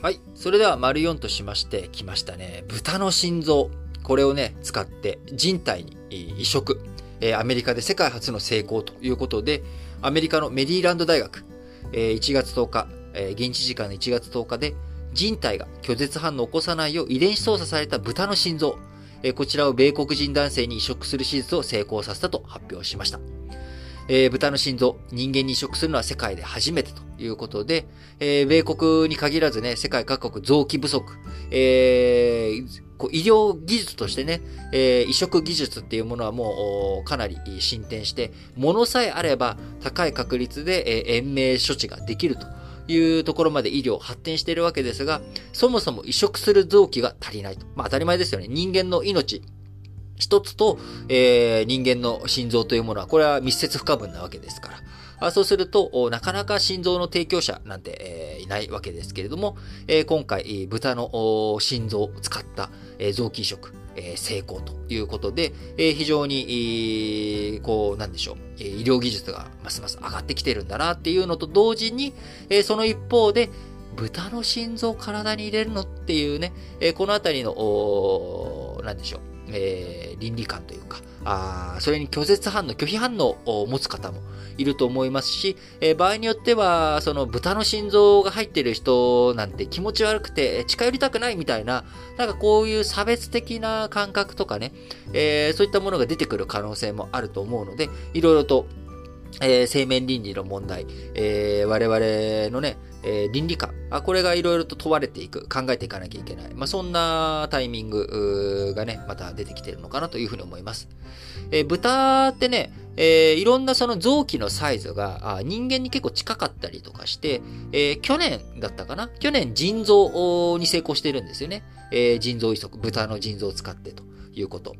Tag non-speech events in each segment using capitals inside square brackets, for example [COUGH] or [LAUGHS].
はい。それでは、丸4としまして、来ましたね。豚の心臓。これをね、使って人体に移植え。アメリカで世界初の成功ということで、アメリカのメリーランド大学え、1月10日え、現地時間の1月10日で、人体が拒絶反応を起こさないよう遺伝子操作された豚の心臓、えこちらを米国人男性に移植する手術を成功させたと発表しました。えー、豚の心臓、人間に移植するのは世界で初めてということで、えー、米国に限らずね、世界各国臓器不足、えー、医療技術としてね、えー、移植技術っていうものはもうかなり進展して、ものさえあれば高い確率で、えー、延命処置ができるというところまで医療発展しているわけですが、そもそも移植する臓器が足りないと。まあ当たり前ですよね。人間の命、一つと、えー、人間の心臓というものは、これは密接不可分なわけですから。あそうすると、なかなか心臓の提供者なんて、えー、いないわけですけれども、えー、今回、豚の心臓を使った、えー、臓器移植、えー、成功ということで、えー、非常に、えー、こう、なんでしょう、え、医療技術がますます上がってきてるんだなっていうのと同時に、えー、その一方で、豚の心臓を体に入れるのっていうね、えー、このあたりの、なんでしょう、えー、倫理観というか、あそれに拒絶反応、拒否反応を持つ方もいると思いますし、えー、場合によっては、その豚の心臓が入ってる人なんて気持ち悪くて近寄りたくないみたいな、なんかこういう差別的な感覚とかね、えー、そういったものが出てくる可能性もあると思うので、いろいろとえー、生命倫理の問題、えー、我々のね、えー、倫理観、あこれがいろいろと問われていく、考えていかなきゃいけない。まあ、そんなタイミングがね、また出てきてるのかなというふうに思います。えー、豚ってね、えー、いろんなその臓器のサイズがあ人間に結構近かったりとかして、えー、去年だったかな？去年腎臓に成功してるんですよね。えー、腎臓移植、豚の腎臓を使ってということ、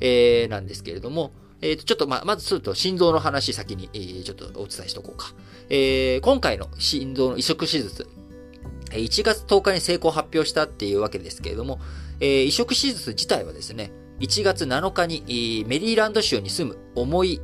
えー、なんですけれども、えっ、ー、と、ちょっとま、まずすると心臓の話先に、えー、ちょっとお伝えしとこうか。えー、今回の心臓の移植手術、1月10日に成功発表したっていうわけですけれども、えー、移植手術自体はですね、1月7日にメリーランド州に住む重い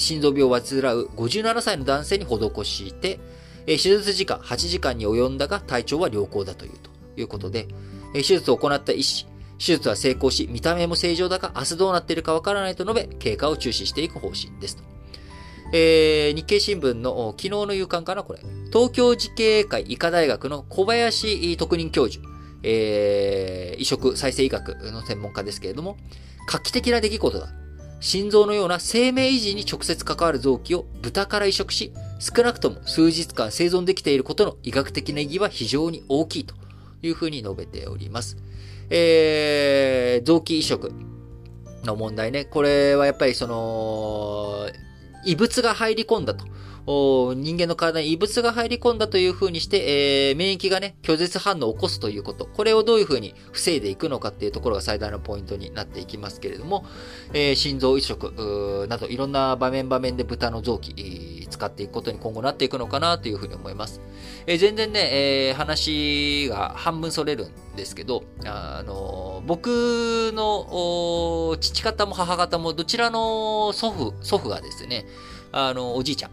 心臓病を患う57歳の男性に施して、手術時間8時間に及んだが体調は良好だというということで、手術を行った医師、手術は成功し、見た目も正常だが、明日どうなっているかわからないと述べ、経過を注視していく方針です。えー、日経新聞の昨日の夕刊かな、これ。東京慈恵会医科大学の小林特任教授、えー、移植再生医学の専門家ですけれども、画期的な出来事だ。心臓のような生命維持に直接関わる臓器を豚から移植し、少なくとも数日間生存できていることの医学的な意義は非常に大きいというふうに述べております。えー、臓器移植の問題ね。これはやっぱりその、異物が入り込んだと。人間の体に異物が入り込んだというふうにして、えー、免疫がね、拒絶反応を起こすということ。これをどういうふうに防いでいくのかっていうところが最大のポイントになっていきますけれども、えー、心臓移植などいろんな場面場面で豚の臓器、使っていくことに今後なっていくのかなというふうに思います。えー、全然ね、えー、話が半分それるんですけど、あの、僕の父方も母方もどちらの祖父、祖父がですね、あの、おじいちゃん、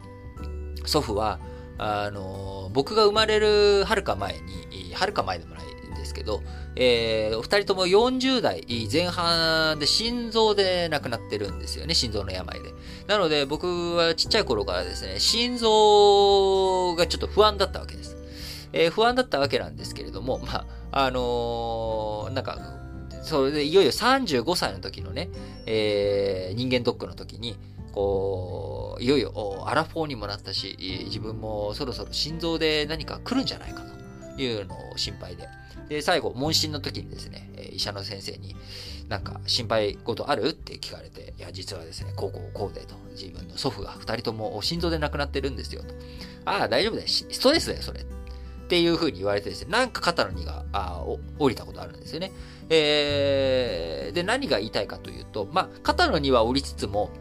祖父は、あの、僕が生まれるはるか前に、はるか前でもないんですけど、えー、お二人とも40代前半で心臓で亡くなってるんですよね、心臓の病で。なので僕はちっちゃい頃からですね、心臓がちょっと不安だったわけです。えー、不安だったわけなんですけれども、まあ、あのー、なんか、それでいよいよ35歳の時のね、えー、人間ドックの時に、こう、いよいよアラフォーにもなったし、自分もそろそろ心臓で何か来るんじゃないかというのを心配で。で、最後、問診の時にですね、医者の先生に、なんか心配事ある？って聞かれて、いや、実はですね、こうこうこうでと、自分の祖父が二人とも心臓で亡くなってるんですよと。ああ、大丈夫だよ。ストレスだよ、それ。っていう風に言われてですね、なんか肩の荷があ降りたことあるんですよね。えー、で、何が言いたいかというと、まあ、肩の荷は降りつつも、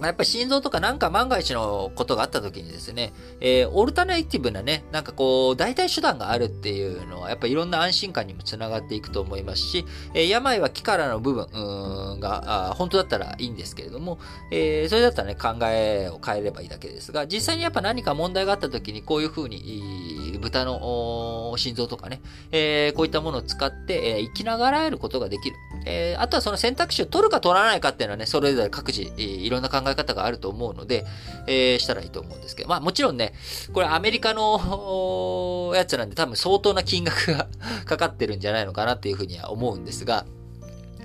やっぱり心臓とかなんか万が一のことがあった時にですね、えー、オルタナイティブなね、なんかこう、代替手段があるっていうのは、やっぱいろんな安心感にもつながっていくと思いますし、えー、病は気からの部分があ本当だったらいいんですけれども、えー、それだったらね、考えを変えればいいだけですが、実際にやっぱ何か問題があった時にこういうふうに、豚の心臓とかね、えー、こういったものを使って、えー、生きながらえることができる。えー、あとはその選択肢を取るか取らないかっていうのはね、それぞれ各自、いろんな考え方があると思うので、えー、したらいいと思うんですけど、まあもちろんね、これアメリカのやつなんで多分相当な金額が [LAUGHS] かかってるんじゃないのかなっていうふうには思うんですが、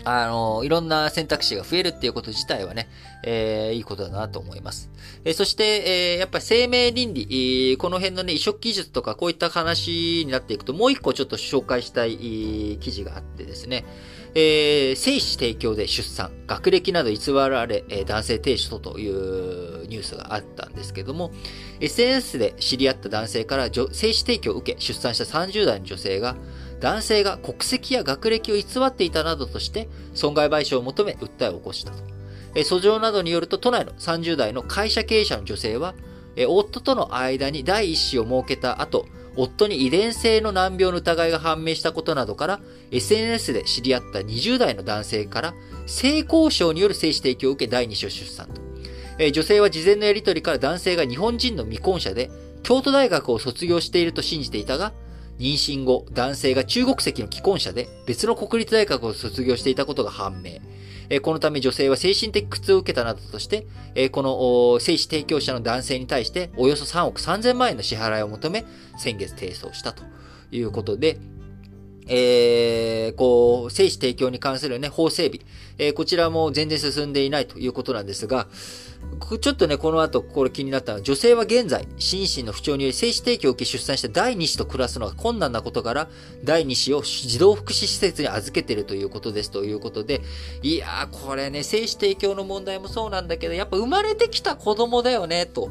あの、いろんな選択肢が増えるっていうこと自体はね、えー、いいことだなと思います。えー、そして、えー、やっぱり生命倫理、えー、この辺のね、移植技術とかこういった話になっていくと、もう一個ちょっと紹介したい、記事があってですね、えー、精子提供で出産、学歴など偽られ、えー、男性提出というニュースがあったんですけども、SNS で知り合った男性から精子提供を受け出産した30代の女性が、男性が国籍や学歴を偽っていたなどとして、損害賠償を求め訴えを起こしたと。訴状などによると、都内の30代の会社経営者の女性は、夫との間に第一子を設けた後、夫に遺伝性の難病の疑いが判明したことなどから、SNS で知り合った20代の男性から、性交渉による精子提供を受け第2子を出産と。女性は事前のやり取りから男性が日本人の未婚者で、京都大学を卒業していると信じていたが、妊娠後、男性が中国籍の既婚者で別の国立大学を卒業していたことが判明。このため女性は精神的苦痛を受けたなどとして、この精子提供者の男性に対しておよそ3億3000万円の支払いを求め、先月提訴したということで、えー、こう、精子提供に関するね、法整備、えー、こちらも全然進んでいないということなんですが、ちょっとね、この後、これ気になったのは、女性は現在、心身の不調により精子提供を受け出産した第2子と暮らすのが困難なことから、第2子を児童福祉施設に預けているということですということで、いやー、これね、精子提供の問題もそうなんだけど、やっぱ生まれてきた子供だよね、と。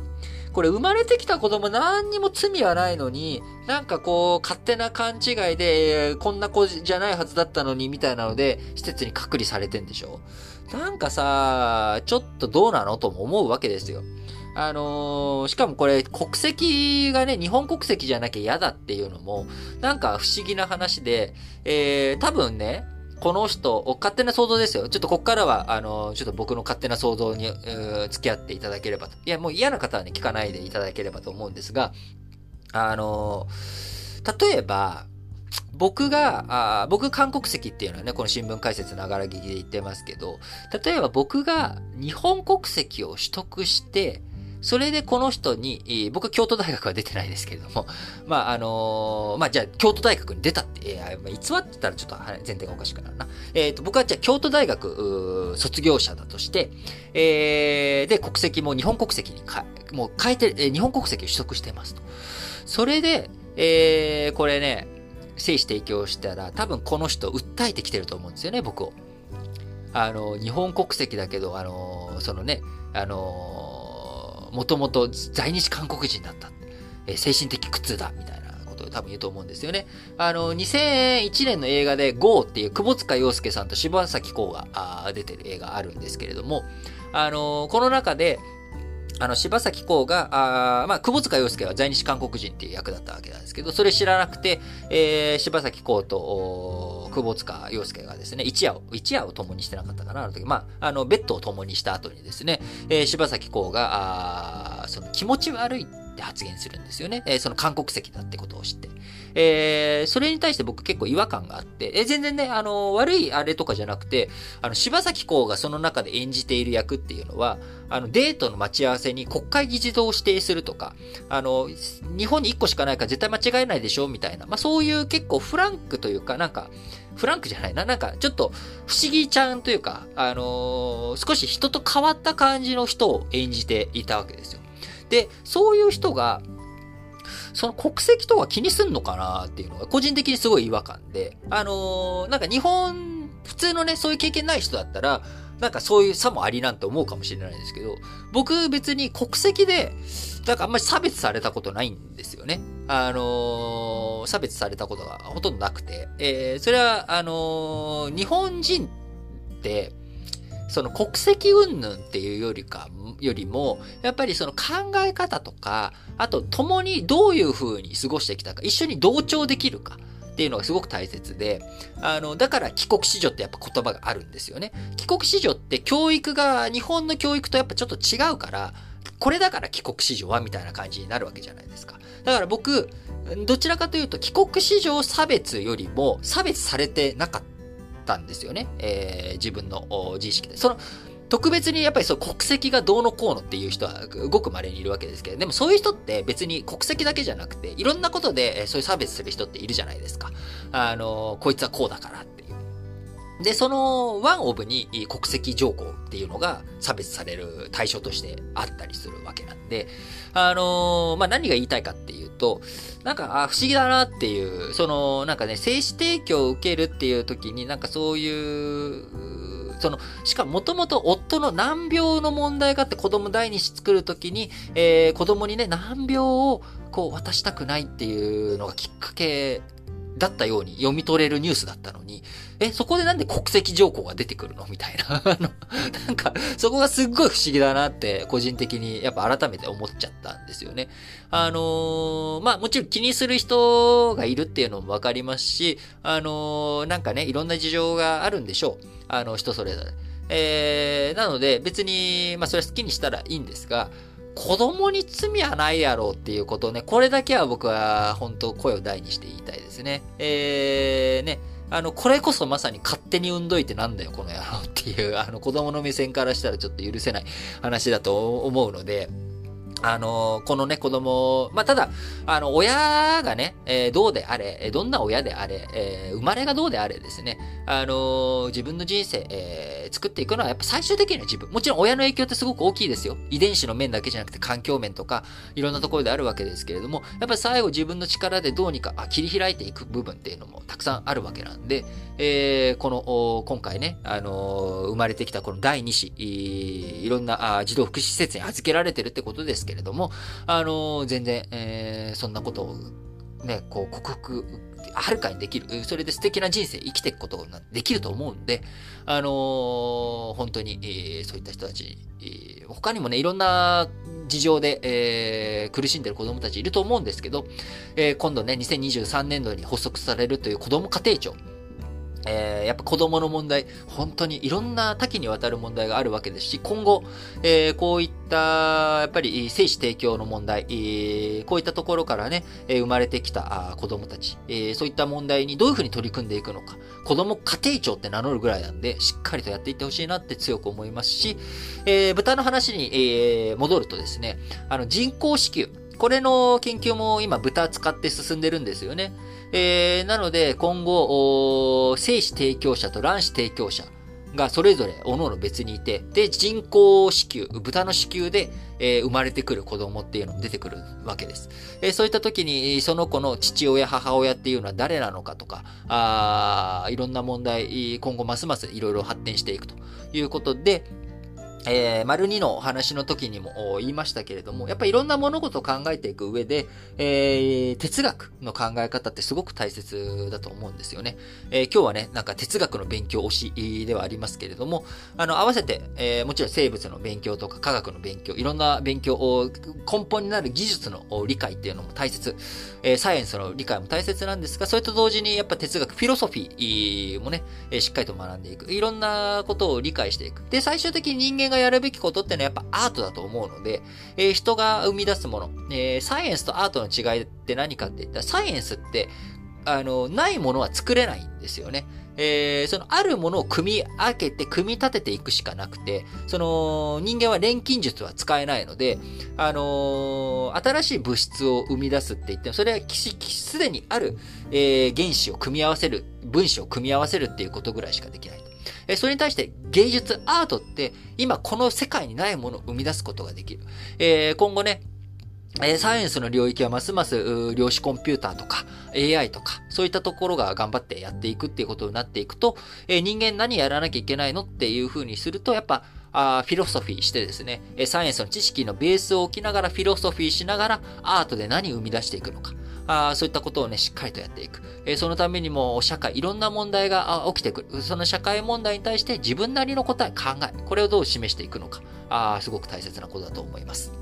これ生まれてきた子供何にも罪はないのに、なんかこう、勝手な勘違いで、こんな子じゃないはずだったのに、みたいなので、施設に隔離されてんでしょなんかさ、ちょっとどうなのとも思うわけですよ。あのー、しかもこれ国籍がね、日本国籍じゃなきゃ嫌だっていうのも、なんか不思議な話で、えー、多分ね、この人、勝手な想像ですよ。ちょっとこっからは、あの、ちょっと僕の勝手な想像に、付き合っていただければと。いや、もう嫌な方はね、聞かないでいただければと思うんですが、あの、例えば、僕が、あ僕韓国籍っていうのはね、この新聞解説ながら聞きで言ってますけど、例えば僕が日本国籍を取得して、それでこの人に、僕は京都大学は出てないですけれども、まあ、あのー、まあ、じゃあ、京都大学に出たって、えー、偽ってたらちょっと前提がおかしくなるな。えっ、ー、と、僕はじゃあ、京都大学、卒業者だとして、えー、で、国籍も日本国籍にか、もう変えて、えー、日本国籍を取得してますと。それで、えー、これね、精子提供したら、多分この人訴えてきてると思うんですよね、僕を。あの、日本国籍だけど、あの、そのね、あの、もともと在日韓国人だった。えー、精神的苦痛だ、みたいなことを多分言うと思うんですよね。あの、2001年の映画で GO っていう窪塚洋介さんと柴咲コウが出てる映画あるんですけれども、あの、この中で、あの、柴咲コウが、あまあ、久保塚洋介は在日韓国人っていう役だったわけなんですけど、それ知らなくて、えー、柴咲コウと、久保塚洋介がですね、一夜を、一夜を共にしてなかったかな、あの時。まあ、あの、ベッドを共にした後にですね、えー、柴咲コウが、あその気持ち悪いって発言するんですよね。えー、その韓国籍だってことを知って。えー、それに対して僕結構違和感があって、えー、全然ね、あの、悪いあれとかじゃなくて、あの、柴咲コウがその中で演じている役っていうのは、あの、デートの待ち合わせに国会議事堂を指定するとか、あの、日本に1個しかないから絶対間違えないでしょみたいな、まあそういう結構フランクというか、なんか、フランクじゃないな。なんか、ちょっと、不思議ちゃんというか、あのー、少し人と変わった感じの人を演じていたわけですよ。で、そういう人が、その国籍とは気にすんのかなっていうのが個人的にすごい違和感で、あのー、なんか日本、普通のね、そういう経験ない人だったら、なんかそういう差もありなんて思うかもしれないですけど、僕別に国籍で、なんかあんまり差別されたことないんですよね。あのー、差別されたことがほとんどなくて、えー、それは、あのー、日本人って、その国籍云々っていうよりか、よりも、やっぱりその考え方とか、あと共にどういう風に過ごしてきたか、一緒に同調できるか。っていうのがすごく大切で、あの、だから帰国子女ってやっぱ言葉があるんですよね。帰国子女って教育が日本の教育とやっぱちょっと違うから、これだから帰国子女はみたいな感じになるわけじゃないですか。だから僕、どちらかというと帰国子女差別よりも差別されてなかったたんですよね。えー、自分の自意識で。その、特別にやっぱりそう国籍がどうのこうのっていう人はごく稀にいるわけですけど、でもそういう人って別に国籍だけじゃなくて、いろんなことでそういう差別する人っているじゃないですか。あの、こいつはこうだからっていう。で、そのワンオブに国籍条項っていうのが差別される対象としてあったりするわけなんで、あのまあ、何が言いたいかっていうと、なんか、あ、不思議だなっていう、その、なんかね、精子提供を受けるっていう時に、なんかそういう、その、しかももともと夫の難病の問題があって子供第二子作る時に、えー、子供にね、難病をこう渡したくないっていうのがきっかけだったように読み取れるニュースだったのに、え、そこでなんで国籍条項が出てくるのみたいな。[LAUGHS] あの、なんか、そこがすっごい不思議だなって、個人的にやっぱ改めて思っちゃったんですよね。あのー、まあもちろん気にする人がいるっていうのもわかりますし、あのー、なんかね、いろんな事情があるんでしょう。あの、人それぞれ。えー、なので別に、まあそれは好きにしたらいいんですが、子供に罪はないやろうっていうことをね、これだけは僕は本当声を大にして言いたいですね。えー、ね、あの、これこそまさに勝手に産んどいてなんだよ、この野郎っていう、あの、子供の目線からしたらちょっと許せない話だと思うので、あの、このね、子供、まあ、ただ、あの、親がね、えー、どうであれ、どんな親であれ、えー、生まれがどうであれですね、あの、自分の人生、えー、作っていくのはやっぱ最終的には自分。もちろん親の影響ってすごく大きいですよ。遺伝子の面だけじゃなくて環境面とか、いろんなところであるわけですけれども、やっぱり最後自分の力でどうにかあ切り開いていく部分っていうのもたくさんあるわけなんで、えー、この、今回ね、あの、生まれてきたこの第2子、いろんな児童福祉施設に預けられてるってことですけれども、あの、全然、えー、そんなことをね、こう克服、はるかにできる。それで素敵な人生生きていくことができると思うんで、あのー、本当に、えー、そういった人たち、えー、他にもね、いろんな事情で、え、苦しんでる子供たちいると思うんですけど、え、今度ね、2023年度に発足されるという子供家庭庁。えー、やっぱ子供の問題、本当にいろんな多岐にわたる問題があるわけですし、今後、えー、こういった、やっぱり精子提供の問題、えー、こういったところからね、え、生まれてきた子供たち、えー、そういった問題にどういうふうに取り組んでいくのか、子供家庭庁って名乗るぐらいなんで、しっかりとやっていってほしいなって強く思いますし、えー、豚の話に、えー、戻るとですね、あの人工子宮、これの研究も今豚使って進んでるんですよね。えー、なので今後、精子提供者と卵子提供者がそれぞれ各々別にいて、で、人工子宮、豚の子宮で、えー、生まれてくる子供っていうのも出てくるわけです。えー、そういった時に、その子の父親、母親っていうのは誰なのかとか、あいろんな問題、今後ますますいろいろ発展していくということで、えー、丸2のお話の時にも言いましたけれども、やっぱりいろんな物事を考えていく上で、えー、哲学の考え方ってすごく大切だと思うんですよね。えー、今日はね、なんか哲学の勉強推しではありますけれども、あの、合わせて、えー、もちろん生物の勉強とか科学の勉強、いろんな勉強を、根本になる技術の理解っていうのも大切、えー、サイエンスの理解も大切なんですが、それと同時にやっぱ哲学、フィロソフィーもね、しっかりと学んでいく。いろんなことを理解していく。で、最終的に人間がやるべきことってのはやっぱアートだと思うので、えー、人が生み出すもの、えー、サイエンスとアートの違いって何かって言ったら、サイエンスって、あの、ないものは作れないんですよね。えー、そのあるものを組み上げて、組み立てていくしかなくて、その人間は錬金術は使えないので、あのー、新しい物質を生み出すって言っても、それはすでにある、えー、原子を組み合わせる、分子を組み合わせるっていうことぐらいしかできない。えそれに対して芸術、アートって今この世界にないものを生み出すことができる。えー、今後ね、えサイエンスの領域はますます量子コンピューターとか AI とかそういったところが頑張ってやっていくっていうことになっていくと、え人間何やらなきゃいけないのっていう風にするとやっぱあフィロソフィーしてですね、サイエンスの知識のベースを置きながらフィロソフィーしながらアートで何を生み出していくのか。あそういったことをね、しっかりとやっていく。えそのためにも、社会、いろんな問題が起きてくる。その社会問題に対して自分なりの答え、考え、これをどう示していくのか、あすごく大切なことだと思います。